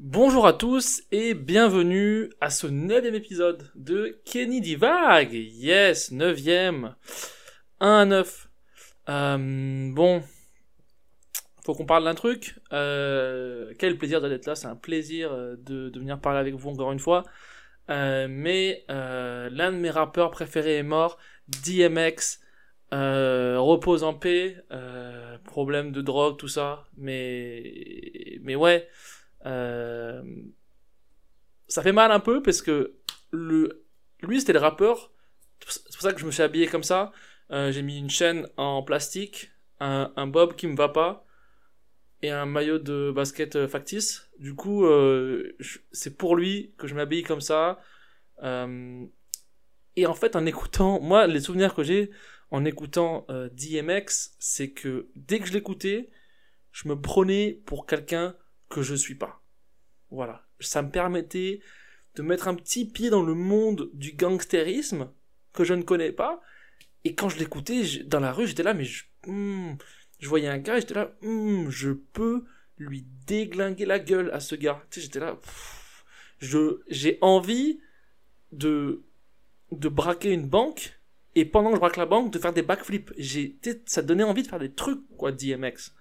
Bonjour à tous et bienvenue à ce neuvième épisode de Kenny Divague. Yes, neuvième. 1 à 9. Euh, bon, faut qu'on parle d'un truc. Euh, quel plaisir d'être là, c'est un plaisir euh, de, venir parler avec vous encore une fois. Euh, mais l'un de mes rappeurs préférés est mort, DMX. Repose en paix, problème de drogue, tout ça. Mais, mais ouais, euh, ça fait mal un peu parce que le, lui c'était le rappeur. C'est pour ça que je me suis habillé comme ça. Euh, j'ai mis une chaîne en plastique, un, un bob qui me va pas et un maillot de basket euh, factice. Du coup, euh, c'est pour lui que je m'habille comme ça. Euh, et en fait, en écoutant, moi, les souvenirs que j'ai en écoutant DMX, c'est que dès que je l'écoutais, je me prenais pour quelqu'un que je suis pas. Voilà. Ça me permettait de mettre un petit pied dans le monde du gangstérisme que je ne connais pas. Et quand je l'écoutais dans la rue, j'étais là, mais je, hmm, je voyais un gars, j'étais là, hmm, je peux lui déglinguer la gueule à ce gars. Tu sais, j'étais là, je, j'ai envie de, de braquer une banque et pendant que je braque la banque, de faire des backflips. J'ai, ça donnait envie de faire des trucs, quoi, DMX.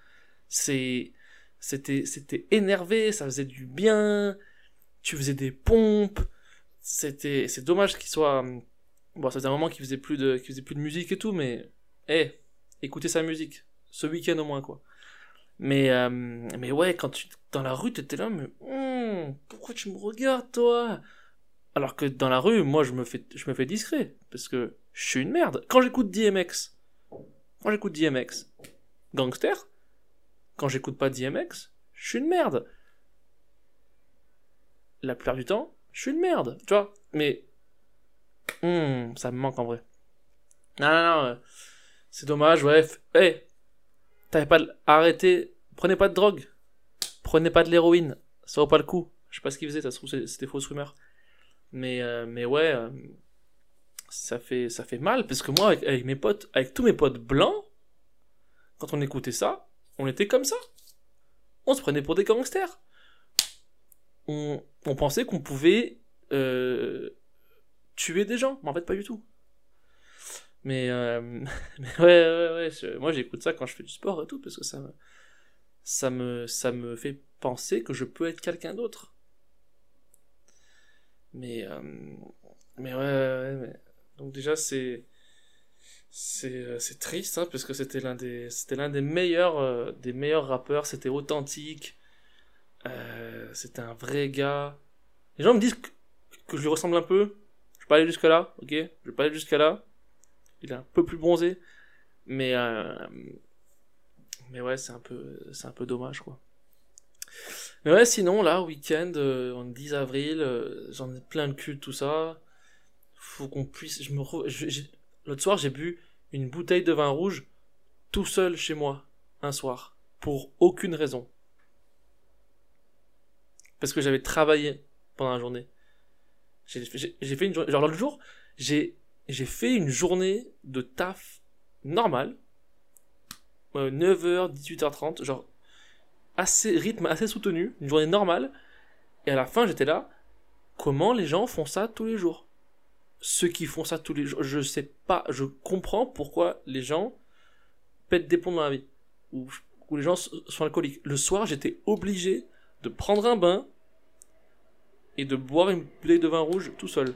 C'est, c'était, c'était énervé, ça faisait du bien, tu faisais des pompes, c'était, c'est dommage qu'il soit, hum, bon, ça faisait un moment qu'il faisait plus de, qu'il faisait plus de musique et tout, mais, eh, écoutez sa musique. Ce week-end au moins, quoi. Mais, euh, mais ouais, quand tu, dans la rue, t'étais là, mais, hum, pourquoi tu me regardes, toi? Alors que dans la rue, moi, je me fais, je me fais discret. Parce que je suis une merde. Quand j'écoute DMX, quand j'écoute DMX, gangster, quand j'écoute pas DMX, je suis une merde. La plupart du temps, je suis une merde, tu vois. Mais, hum, ça me manque en vrai. Non, non, non, euh, c'est dommage, ouais. f- Hey, t'avais pas prenez pas de drogue, prenez pas de l'héroïne, ça vaut pas le coup. Je sais pas ce qu'ils faisaient, ça se trouve c'était fausse rumeur. Mais, euh, mais ouais, euh, ça fait, ça fait mal parce que moi, avec mes potes, avec tous mes potes blancs, quand on écoutait ça, on était comme ça. On se prenait pour des gangsters. On, pensait qu'on pouvait euh, tuer des gens, mais en fait pas du tout. Mais, euh, ouais, ouais, ouais, moi j'écoute ça quand je fais du sport et tout parce que ça me, ça me, ça me fait penser que je peux être quelqu'un d'autre. Mais, euh, mais ouais, ouais, ouais, mais... donc déjà c'est, c'est, euh, c'est triste, hein, parce que c'était l'un des, c'était l'un des meilleurs, euh, des meilleurs rappeurs, c'était authentique, euh, c'était un vrai gars. Les gens me disent que, je lui ressemble un peu, je vais pas aller jusque là, ok, je vais pas aller jusqu'à là. Il est un peu plus bronzé, mais, mais ouais, c'est un peu, c'est un peu dommage, quoi. Mais ouais, sinon, là, week-end, on est 10 avril, j'en ai plein le cul tout ça. Faut qu'on puisse. Je me re- je- L'autre soir, j'ai bu une bouteille de vin rouge tout seul chez moi, un soir, pour aucune raison. Parce que j'avais travaillé pendant la journée. J'ai fait une journée. Genre, l'autre jour, j'ai fait une journée de taf normale. 9h, 18h30, genre assez rythme assez soutenu, une journée normale. Et à la fin, j'étais là. Comment les gens font ça tous les jours? Ceux qui font ça tous les jours, je sais pas. Je comprends pourquoi les gens pètent des plombs dans la vie ou, les gens sont alcooliques. Le soir, j'étais obligé de prendre un bain et de boire une bouteille de vin rouge tout seul.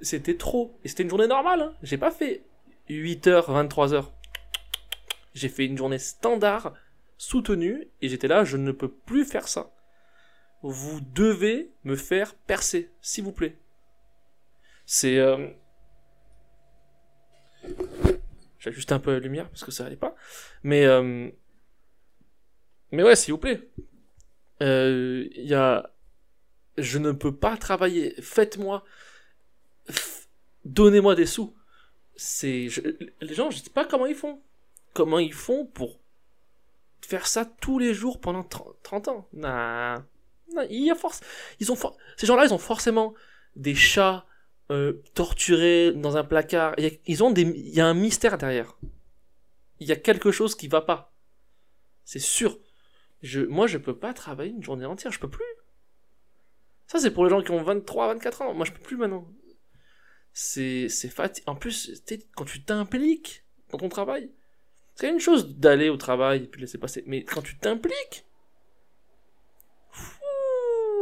C'était trop. Et c'était une journée normale. Hein. J'ai pas fait 8h, 23h. J'ai fait une journée standard soutenu et j'étais là, je ne peux plus faire ça. Vous devez me faire percer, s'il vous plaît. C'est... Euh... J'ajuste un peu la lumière parce que ça allait pas. Mais... Euh... Mais ouais, s'il vous plaît. Euh, Il y a... Je ne peux pas travailler. Faites-moi... Donnez-moi des sous. C'est... Les gens, je sais pas comment ils font. Comment ils font pour faire ça tous les jours pendant 30, 30 ans. Nah. Il y a force. Ils ont Ces gens-là, ils ont forcément des chats euh, torturés dans un placard. Il y a... Ils ont des... Il y a un mystère derrière. Il y a quelque chose qui va pas. C'est sûr. Je... Moi, je peux pas travailler une journée entière. Je peux plus. Ça, c'est pour les gens qui ont 23, 24 ans. Moi, je peux plus maintenant. C'est, c'est fatigant. En plus, quand tu t'impliques dans ton travail, c'est une chose d'aller au travail et puis laisser passer. Mais quand tu t'impliques,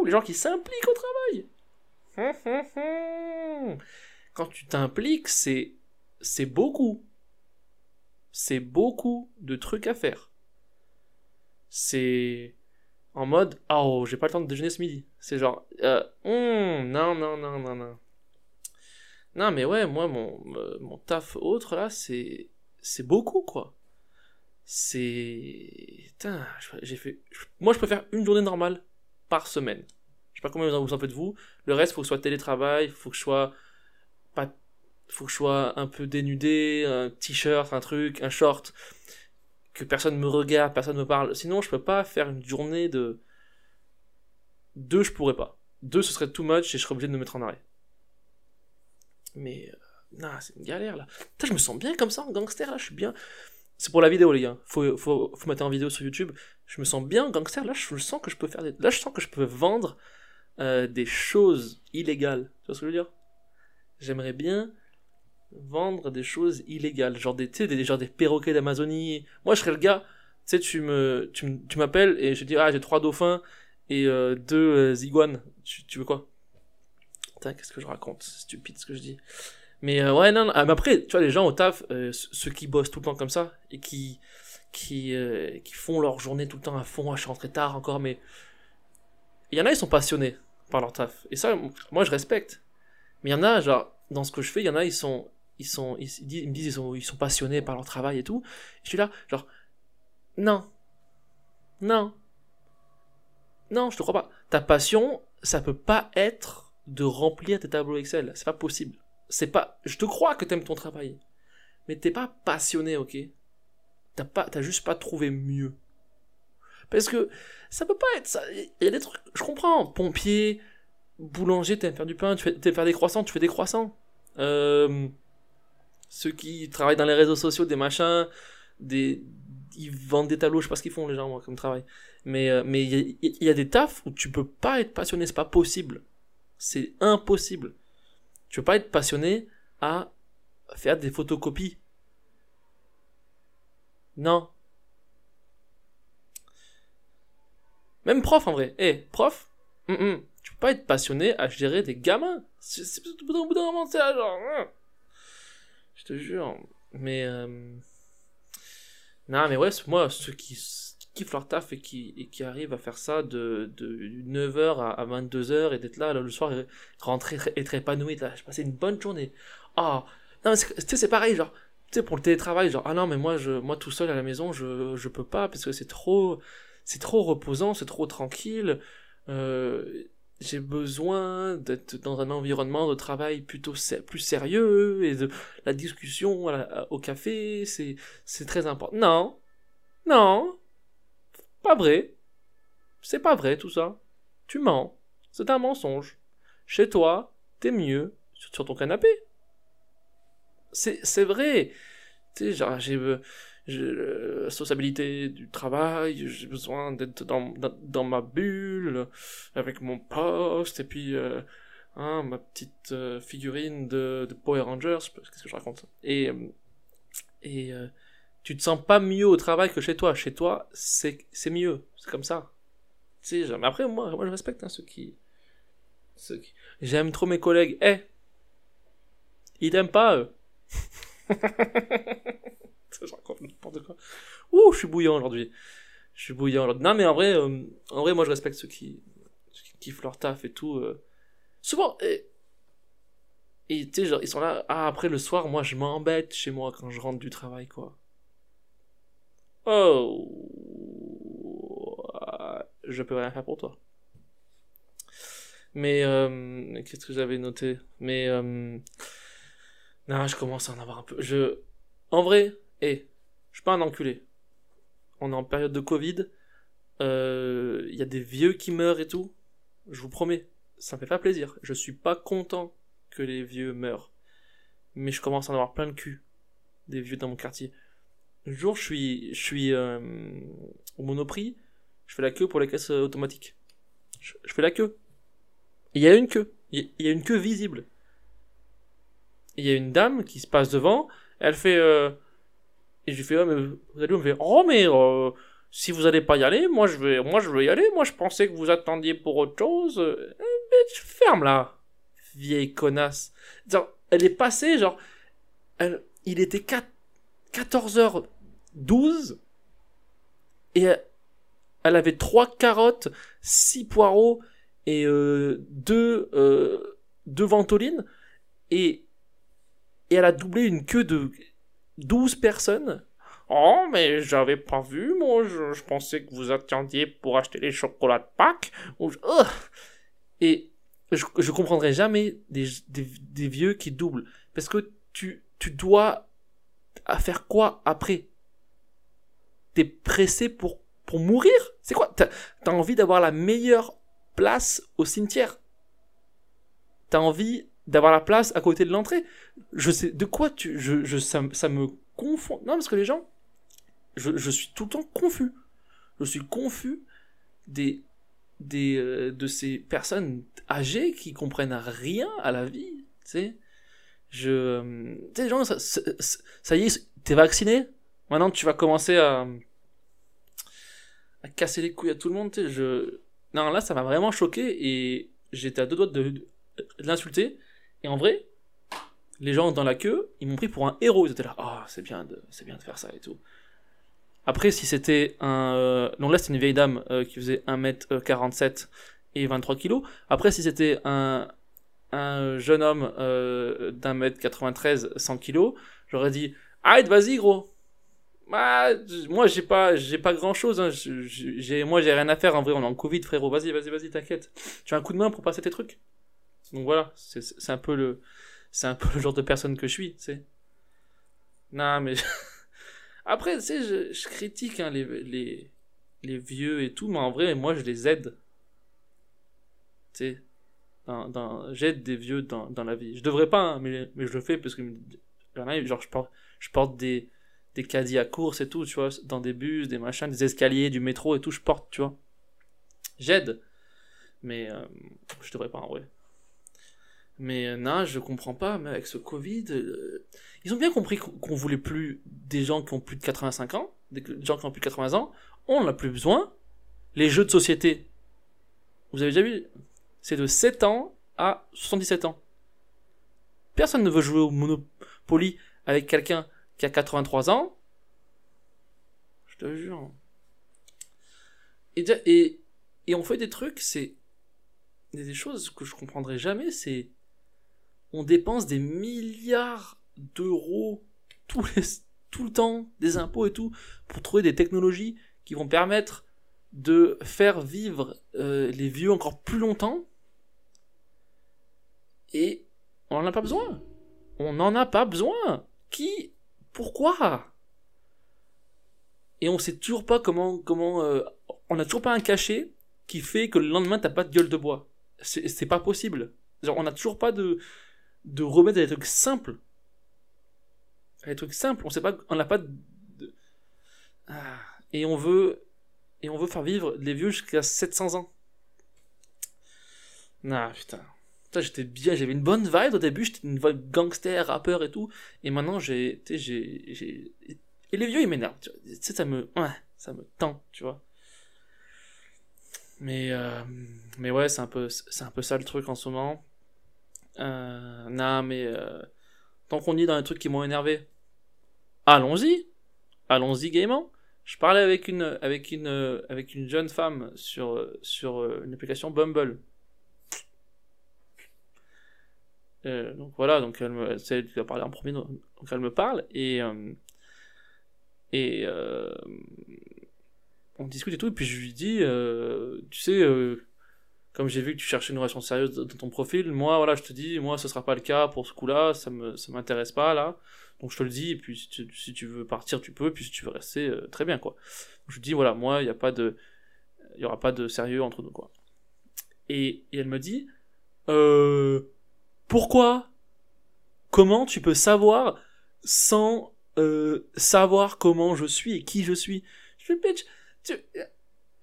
les gens qui s'impliquent au travail. Quand tu t'impliques, c'est, c'est beaucoup. C'est beaucoup de trucs à faire. C'est en mode, oh, j'ai pas le temps de déjeuner ce midi. C'est genre, euh, hmm, non, non, non, non, non. Non, mais ouais, moi, mon, euh, mon taf autre, là, c'est, c'est beaucoup, quoi. C'est, j'ai fait, moi, je faire une journée normale par semaine. Je sais pas combien vous en faites vous. Le reste, faut que ce soit télétravail, faut que je sois pas, faut que je sois un peu dénudé, un t-shirt, un truc, un short, que personne me regarde, personne me parle. Sinon, je peux pas faire une journée de deux, je pourrais pas. Deux, ce serait too much et je serais obligé de me mettre en arrêt. Mais euh, c'est une galère là. Je me sens bien comme ça gangster là, je suis bien. C'est pour la vidéo, les gars. Faut, faut, faut mettre en vidéo sur YouTube. Je me sens bien gangster. Là, je sens que je peux faire des. Là, je sens que je peux vendre euh, des choses illégales. Tu vois ce que je veux dire? J'aimerais bien vendre des choses illégales. Genre des, des, genre des perroquets d'Amazonie. Moi, je serais le gars. Tu sais, tu me, tu, m'appelles et je dis, ah, j'ai trois dauphins et euh, deux euh, iguanes. Tu, tu veux quoi? Putain, qu'est-ce que je raconte? C'est stupide ce que je dis. Mais ouais, non, ah, mais après, tu vois, les gens au taf, ceux qui bossent tout le temps comme ça, et qui, qui, qui font leur journée tout le temps à fond, je rentre tard encore, mais il y en a, ils sont passionnés par leur taf. Et ça, moi, je respecte. Mais il y en a, genre, dans ce que je fais, il y en a, ils sont, ils sont, ils, me disent, ils sont, ils sont passionnés par leur travail et tout. je suis là, genre, non, non, non, je te crois pas. Ta passion, ça peut pas être de remplir tes tableaux Excel. C'est pas possible c'est pas, je te crois que t'aimes ton travail, mais t'es pas passionné, ok? T'as pas, t'as juste pas trouvé mieux. Parce que ça peut pas être ça. Il y a des trucs, je comprends. Pompier, boulanger, t'aimes faire du pain, tu fais, t'aimes faire des croissants, tu fais des croissants. Euh, ceux qui travaillent dans les réseaux sociaux, des machins, des, ils vendent des tableaux, je sais pas ce qu'ils font les gens, moi, comme travail. Mais, euh, mais il y, a des tafs où tu peux pas être passionné, c'est pas possible. C'est impossible. Tu veux pas être passionné à faire des photocopies. Non. Même prof en vrai. Eh, prof, mm -mm. tu peux pas être passionné à gérer des gamins. C'est au bout d'un moment, c'est genre. Hein. Je te jure. Mais. Euh... Non, mais ouais, moi, ceux qui kiffent leur taf et qui, et qui arrivent à faire ça de, de 9h à, 22h et d'être là, le soir et rentrer être épanoui, j'ai passé une bonne journée. Ah, non, tu sais, c'est pareil, genre, tu sais, pour le télétravail, genre, ah non, mais moi, je, moi tout seul à la maison, je, je peux pas parce que c'est trop, c'est trop reposant, c'est trop tranquille. Euh, j'ai besoin d'être dans un environnement de travail plutôt plus sérieux et de la discussion au café, c'est, très important. Non, non, pas vrai. C'est pas vrai tout ça. Tu mens. C'est un mensonge. Chez toi, t'es mieux sur ton canapé. C'est vrai. Tu j'ai la sociabilité du travail, j'ai besoin d'être dans, dans, ma bulle, avec mon poste, et puis euh, hein, ma petite euh, figurine de, de Power Rangers, qu'est-ce que je raconte Et, euh, et tu te sens pas mieux au travail que chez toi. Chez toi, c'est, c'est mieux. C'est comme ça. Tu sais, mais après, moi, moi, je respecte hein, ceux qui, ceux qui, j'aime trop mes collègues. Eh! Ils t'aiment pas, eux. je. Ouh, je suis bouillant aujourd'hui. Je suis bouillant aujourd'hui. Non, mais en vrai, euh, en vrai, moi, je respecte ceux qui, qui kiffent leur taf et tout. Euh. Souvent, et, ils sont là, ah, après le soir, moi, je m'embête chez moi quand je rentre du travail, quoi. Oh, je peux rien faire pour toi. Mais euh, qu'est-ce que j'avais noté? Mais non, je commence à en avoir un peu. Je, en vrai, hé, je suis pas un enculé. On est en période de Covid. Il euh, y a des vieux qui meurent et tout. Je vous promets, ça me fait pas plaisir. Je suis pas content que les vieux meurent. Mais je commence à en avoir plein de cul. Des vieux dans mon quartier. Le jour, je suis, je suis euh, au Monoprix, je fais la queue pour les caisses automatiques. Je, fais la queue. Il y a une queue. Il y a une queue visible. Il y a une dame qui se passe devant. Elle fait. Euh... Et je lui fais, oh, mais vous allez me faire, oh, mais euh, si vous allez pas y aller, moi je vais, moi je veux y aller. Moi je pensais que vous attendiez pour autre chose. Mais ferme là, vieille connasse. Genre, elle est passée, genre, elle, il était 4, 14h12 et elle, avait trois carottes, six poireaux et euh, deux, euh, deux ventolines et, et elle a doublé une queue de 12 personnes. Oh, mais j'avais pas vu, moi, je, pensais que vous attendiez pour acheter les chocolats de Pâques. Et je, je comprendrai jamais des, vieux qui doublent. Parce que tu, tu dois faire quoi après? T'es pressé pour, pour mourir? C'est quoi? T'as as envie d'avoir la meilleure place au cimetière? T'as envie d'avoir la place à côté de l'entrée Je sais, de quoi tu... Je, je, ça, ça me confond. Non, parce que les gens... Je, je suis tout le temps confus. Je suis confus des, des, euh, de ces personnes âgées qui comprennent rien à la vie, tu sais. Je, tu sais, les gens, ça, y est, t'es vacciné Maintenant, tu vas commencer à, à casser les couilles à tout le monde, tu sais. Je, non, là, ça m'a vraiment choqué et j'étais à deux doigts de, l'insulter. Et en vrai, les gens dans la queue, ils m'ont pris pour un héros. Ils étaient là, oh, c'est bien de, bien de faire ça et tout. Après, si c'était un... Euh, donc là, c'était une vieille dame euh, qui faisait 1m47 et 23 kg. Après, si c'était un, un jeune homme euh, d'un mètre 93, 100 kg, j'aurais dit Arrête, vas-y, gros bah, moi j'ai pas j'ai pas grand chose hein. moi j'ai rien à faire en vrai on est en covid frérot vas-y vas-y vas-y t'inquiète tu as un coup de main pour passer tes trucs? Donc voilà c'est un peu le c'est genre de personne que je suis tu sais non mais Après, tu sais, je, critique hein, les, vieux et tout, mais en vrai, moi, je les aide. Tu sais, dans, dans, j'aide des vieux dans, la vie. Je devrais pas, hein, mais, mais je le fais parce que genre, je porte, je porte des, des caddies à course et tout, tu vois, dans des bus, des machins, des escaliers, du métro et tout, je porte, tu vois. J'aide. Mais euh, je devrais pas en vrai. Mais euh, non, je comprends pas, mais avec ce Covid, euh, ils ont bien compris qu'on voulait plus des gens qui ont plus de 85 ans, des gens qui ont plus de 80 ans, on n'a plus besoin. Les jeux de société, vous avez déjà vu, c'est de 7 ans à 77 ans. Personne ne veut jouer au Monopoly avec quelqu'un qui a 83 ans. Je te jure. Et, et, et on fait des trucs, c'est des choses que je comprendrai jamais, c'est on dépense des milliards d'euros tout, le temps, des impôts et tout, pour trouver des technologies qui vont permettre de faire vivre euh, les vieux encore plus longtemps. Et on n'en a pas besoin. On n'en a pas besoin. Qui? Pourquoi? Et on sait toujours pas comment... comment euh, on n'a toujours pas un cachet qui fait que le lendemain t'as pas de gueule de bois. C'est pas possible. On n'a toujours pas de, de remettre des trucs simples. Des trucs simples, on sait pas, on n'a pas de... Ah. Et on veut, et on veut faire vivre les vieux jusqu'à 700 ans. Ah putain. j'étais bien, j'avais une bonne vibe au début, j'étais une vibe gangster, rappeur et tout. Et maintenant, j'ai, et les vieux, ils m'énervent, tu sais, ça me, ça me tend, tu vois. Mais, euh, mais ouais, c'est un c'est un peu ça le truc en ce moment. Euh, non, mais euh, tant qu'on est dans les trucs qui m'ont énervé, allons-y, allons-y gaiement. Je parlais avec une avec une avec une jeune femme sur sur une application Bumble. Euh, donc voilà, donc elle me, c'est qui a parlé en premier, donc elle me parle et euh, et euh, on discute et tout et puis je lui dis, euh, tu sais comme j'ai vu que tu cherchais une relation sérieuse dans ton profil, moi, voilà, je te dis, moi, ce sera pas le cas pour ce coup-là, ça me, ça m'intéresse pas, là. Donc, je te le dis, et puis, si tu, veux partir, tu peux, puis si tu veux rester, euh, très bien, quoi. Je dis, voilà, moi, il n'y a pas de, il y aura pas de sérieux entre nous, quoi. Et, elle me dit, euh, pourquoi? Comment tu peux savoir sans, euh, savoir comment je suis et qui je suis? Je fais, bitch,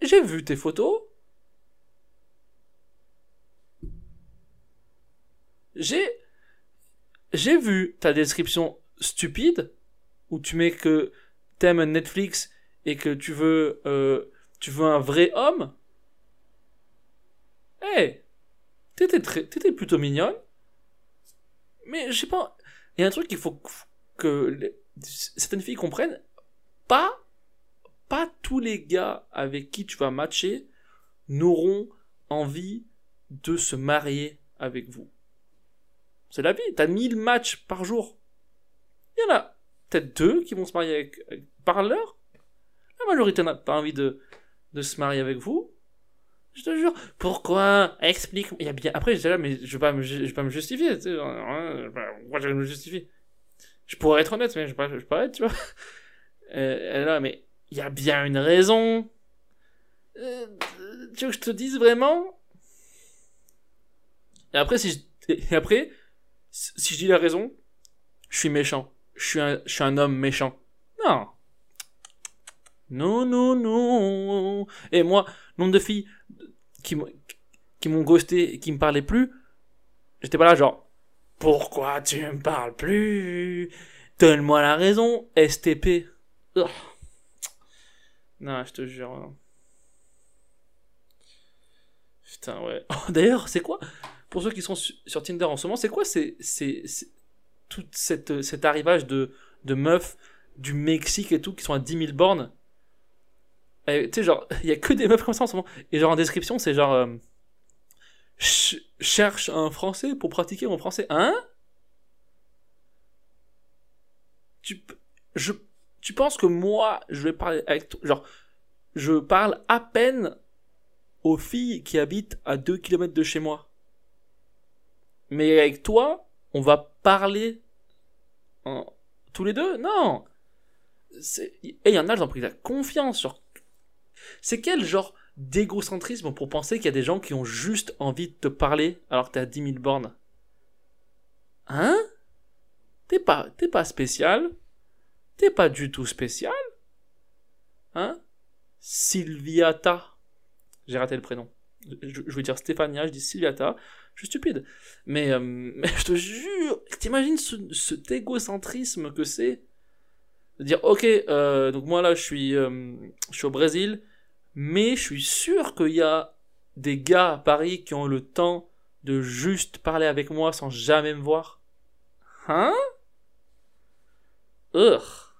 j'ai vu tes photos, j'ai vu ta description stupide où tu mets que t'aimes Netflix et que tu veux euh, un vrai homme. Eh, hey, t'étais t'étais plutôt mignonne. Mais je sais pas, il y a un truc qu'il faut que certaines filles comprennent. Pas pas tous les gars avec qui tu vas matcher n'auront envie de se marier avec vous. C'est la vie. T'as 1000 matchs par jour. Il y en a peut-être deux qui vont se marier avec, par l'heure. La majorité n'a pas envie de, de se marier avec vous. Je te jure. Pourquoi? Explique. Il y bien. Après, j'étais là, mais je vais pas me, je vais pas me justifier. Tu sais, pourquoi je vais me justifier Je pourrais être honnête, mais je vais pas, je vais pas être, tu vois. Euh, là, mais il y a bien une raison. Euh, tu veux que je te dise vraiment? Et après, si je, et après, si je dis la raison, je suis méchant. Je suis un, je suis homme méchant. Non. Non, non, non. Et moi, nombre de filles qui, qui m'ont ghosté et qui me parlaient plus, j'étais pas là genre, pourquoi tu me parles plus? Donne-moi la raison, STP. Non, je te jure. Putain, ouais. Oh, D'ailleurs, c'est quoi? Pour ceux qui sont sur Tinder en ce moment, c'est quoi c'est, c'est, tout cette, cet arrivage de, de meufs du Mexique et tout qui sont à 10 000 bornes? Tu sais, genre, il y a que des meufs comme ça en ce moment. Et genre, en description, c'est genre... Euh, cherche un français pour pratiquer mon français. Hein? Tu, je, tu penses que moi, je vais parler avec Genre, je parle à peine aux filles qui habitent à 2 km de chez moi. Mais avec toi, on va parler tous les deux? Non! Et il y en a, j'en prie la confiance sur... C'est quel genre d'égocentrisme pour penser qu'il y a des gens qui ont juste envie de te parler alors que t'es à 10 000 bornes? Hein? T'es pas, t'es pas spécial? T'es pas du tout spécial? Hein? Sylviata. J'ai raté le prénom. Je, veux dire Stéphania, je dis Sylviata. Je suis stupide. Mais, euh, mais je te jure, t'imagines ce, cet égocentrisme que c'est de dire, ok, euh, donc moi là, je suis, euh, je suis au Brésil, mais je suis sûr qu'il y a des gars à Paris qui ont le temps de juste parler avec moi sans jamais me voir. Hein? Urgh.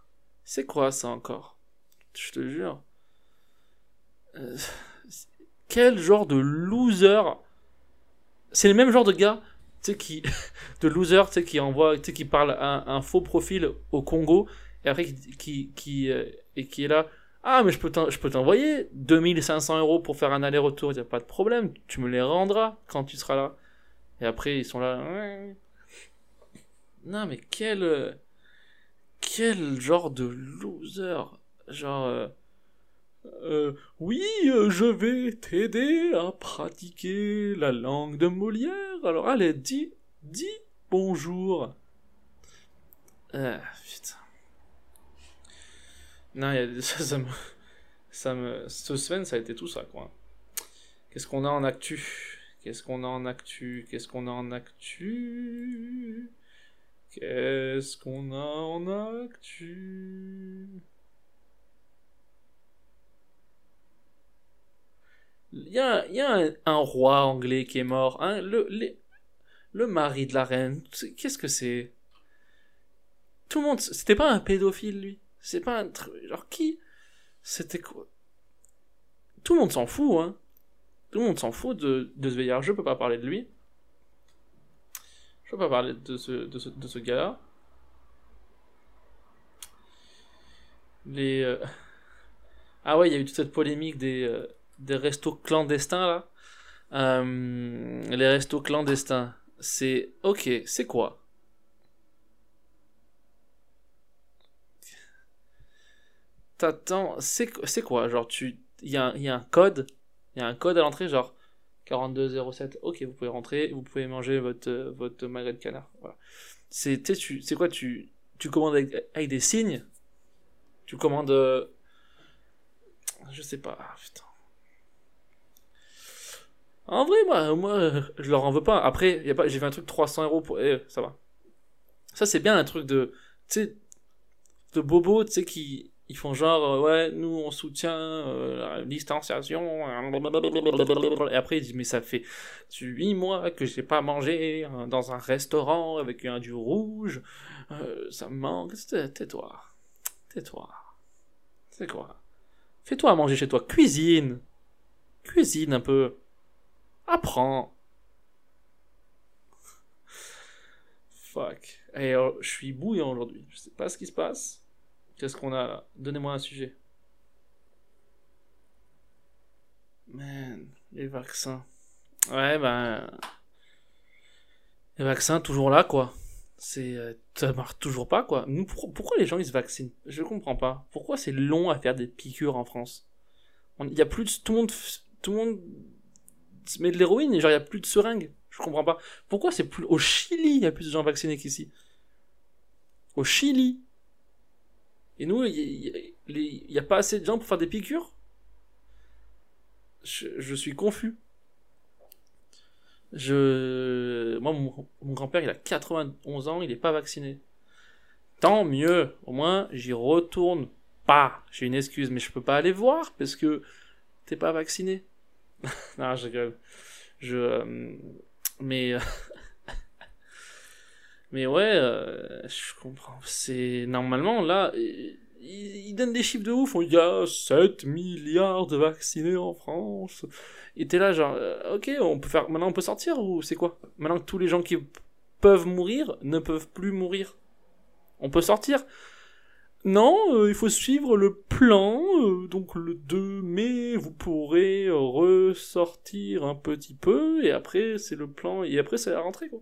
C'est quoi ça encore? Je te jure. Quel genre de loser? C'est le même genre de gars tu sais qui de loser tu sais qui envoie tu sais qui parle un, faux profil au Congo et après qui qui, euh, et qui est là ah mais je peux je peux t'envoyer 2500 euros pour faire un aller-retour y a pas de problème tu me les rendras quand tu seras là et après ils sont là non mais quel quel genre de loser genre euh, oui, euh, je vais t'aider à pratiquer la langue de Molière. Alors allez, dis, dis bonjour. Ah, putain. Non, y a, ça, ça, me, ça me, ce semaine, ça a été tout ça, quoi. Qu'est-ce qu'on a en actu? Qu'est-ce qu'on a en actu? Qu'est-ce qu'on a en actu? Qu'est-ce qu'on a en actu? Il y a, un, roi anglais qui est mort. Hein, le, mari de la reine. Qu'est-ce que c'est? Tout le monde. C'était pas un pédophile, lui? C'est pas un. Genre, qui? C'était quoi? Tout le monde s'en fout, hein. Tout le monde s'en fout de, ce veillard. Je peux pas parler de lui. Je peux pas parler de ce gars-là. Les. Euh, ah ouais, il y a eu toute cette polémique des. Euh, des restos clandestins là. Euh, les restos clandestins, c'est ok, c'est quoi? T'attends, c'est quoi? Genre, tu, il y, a, y a un code, il y a un code à l'entrée, genre 4207. Ok, vous pouvez rentrer, vous pouvez manger votre votre magret de canard. C'est tu, c'est quoi Tu tu commandes avec, avec, des signes? Tu commandes, euh, je sais pas. Ah, putain. En vrai, moi, moi, je leur en veux pas. Après, y a pas, j'ai fait un truc 300 euros pour, eh, ça va. Ça, c'est bien un truc de, tu sais, de bobo, tu sais, qui, ils font genre, euh, ouais, nous, on soutient euh, la distanciation, et après, ils disent, mais ça fait 8 mois que j'ai pas mangé hein, dans un restaurant avec un du rouge, euh, ça me manque, tais-toi, tais-toi, c'est quoi? Fais-toi à manger chez toi, cuisine, cuisine un peu, apprends. Fuck. Et je suis bouillant aujourd'hui, je sais pas ce qui se passe. Qu'est-ce qu'on a là? Donnez-moi un sujet. Man, les vaccins. Ouais, ben. Les vaccins, toujours là, quoi. C'est. Euh, ça marche toujours pas, quoi. Pourquoi les gens ils se vaccinent? Je comprends pas. Pourquoi c'est long à faire des piqûres en France? Il y a plus de. Tout le monde. Tout le monde met de l'héroïne et genre il y a plus de seringues. Je comprends pas. Pourquoi c'est plus. Au Chili, il y a plus de gens vaccinés qu'ici? Au Chili. Et nous, il n'y a, pas assez de gens pour faire des piqûres? Je, suis confus. Je... Moi, mon, grand-père, il a 91 ans, il n'est pas vacciné. Tant mieux, au moins, j'y retourne pas. J'ai une excuse, mais je peux pas aller voir parce que t'es pas vacciné. non, je rigole. Je... Euh, mais... Mais ouais, euh, je comprends. C'est normalement là, ils, donnent des chiffres de ouf. Il y a 7 milliards de vaccinés en France. Et t'es là genre, euh, ok, on peut faire. Maintenant, on peut sortir ou c'est quoi? Maintenant que tous les gens qui peuvent mourir ne peuvent plus mourir, on peut sortir non, euh, il faut suivre le plan. donc le 2 mai, vous pourrez ressortir un petit peu. Et après, c'est le plan. Et après, c'est la rentrée, quoi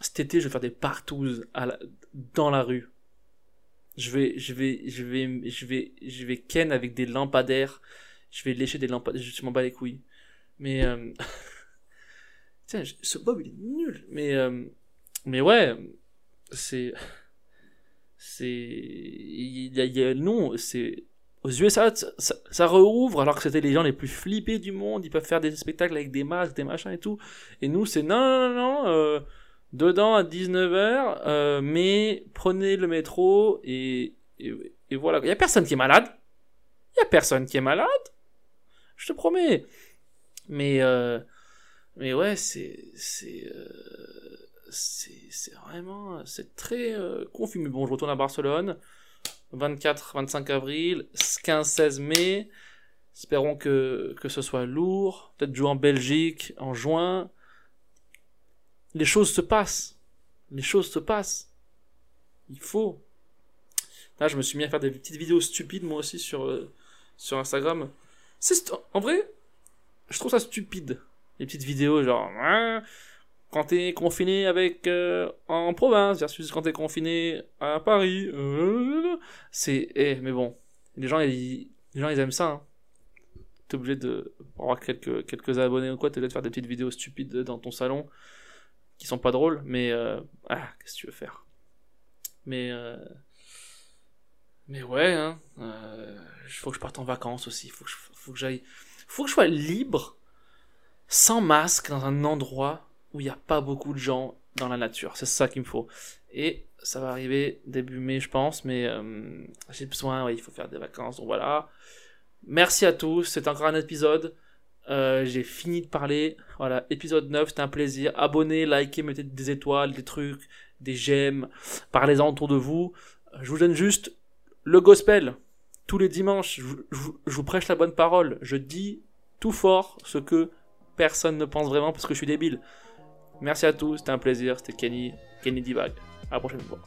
cet été, je vais faire des partouzes à dans la rue. Je vais, je vais, je vais, je vais, je vais ken avec des lampadaires. Je vais lécher des lampadaires. Je m'en bats les couilles. Mais, euh... tiens, ce Bob il est nul. Mais, euh... mais ouais, c'est, c'est, il il y a... non, c'est, aux USA, ça, ça, ça, rouvre alors que c'était les gens les plus flippés du monde. Ils peuvent faire des spectacles avec des masques, des machins et tout. Et nous, c'est non, non, non, non. Euh, dedans à 19h, euh, mais prenez le métro et, et, voilà. Il y a personne qui est malade. Il y a personne qui est malade. Je te promets. Mais euh, mais ouais, c'est c'est euh, c'est vraiment c'est très confus. Mais bon, je retourne à Barcelone. 24, 25 avril, 15, 16 mai. Espérons que, que ce soit lourd. Peut-être jouer en Belgique en juin les choses se passent. Les choses se passent. Il faut. Là, je me suis mis à faire des petites vidéos stupides, moi aussi, sur, euh, sur Instagram. En vrai, je trouve ça stupide. Les petites vidéos, genre, hein, quand t'es confiné avec, euh, en province, versus quand t'es confiné à Paris. Euh, c'est, eh, mais bon. Les gens, ils, les gens, ils aiment ça, hein. T'es obligé de, avoir quelques, quelques abonnés ou quoi, t'es obligé de faire des petites vidéos stupides dans ton salon qui sont pas drôles, mais euh, ah, qu'est-ce que tu veux faire? Mais mais ouais, hein, faut que je parte en vacances aussi, faut que je, faut que j'aille, faut que je sois libre, sans masque, dans un endroit où il n'y a pas beaucoup de gens dans la nature. C'est ça qu'il me faut. Et ça va arriver début mai, je pense, mais euh, j'ai besoin, il faut faire des vacances, donc voilà. Merci à tous, c'est encore un épisode. Euh, j'ai fini de parler. Voilà, épisode 9, c'était un plaisir. Abonnez, likez, mettez des étoiles, des trucs, des j'aime. Parlez-en autour de vous. Je vous donne juste le gospel. Tous les dimanches, je, vous prêche la bonne parole. Je dis tout fort ce que personne ne pense vraiment parce que je suis débile. Merci à tous, c'était un plaisir. C'était Kenny, Kenny Divag. À la prochaine fois.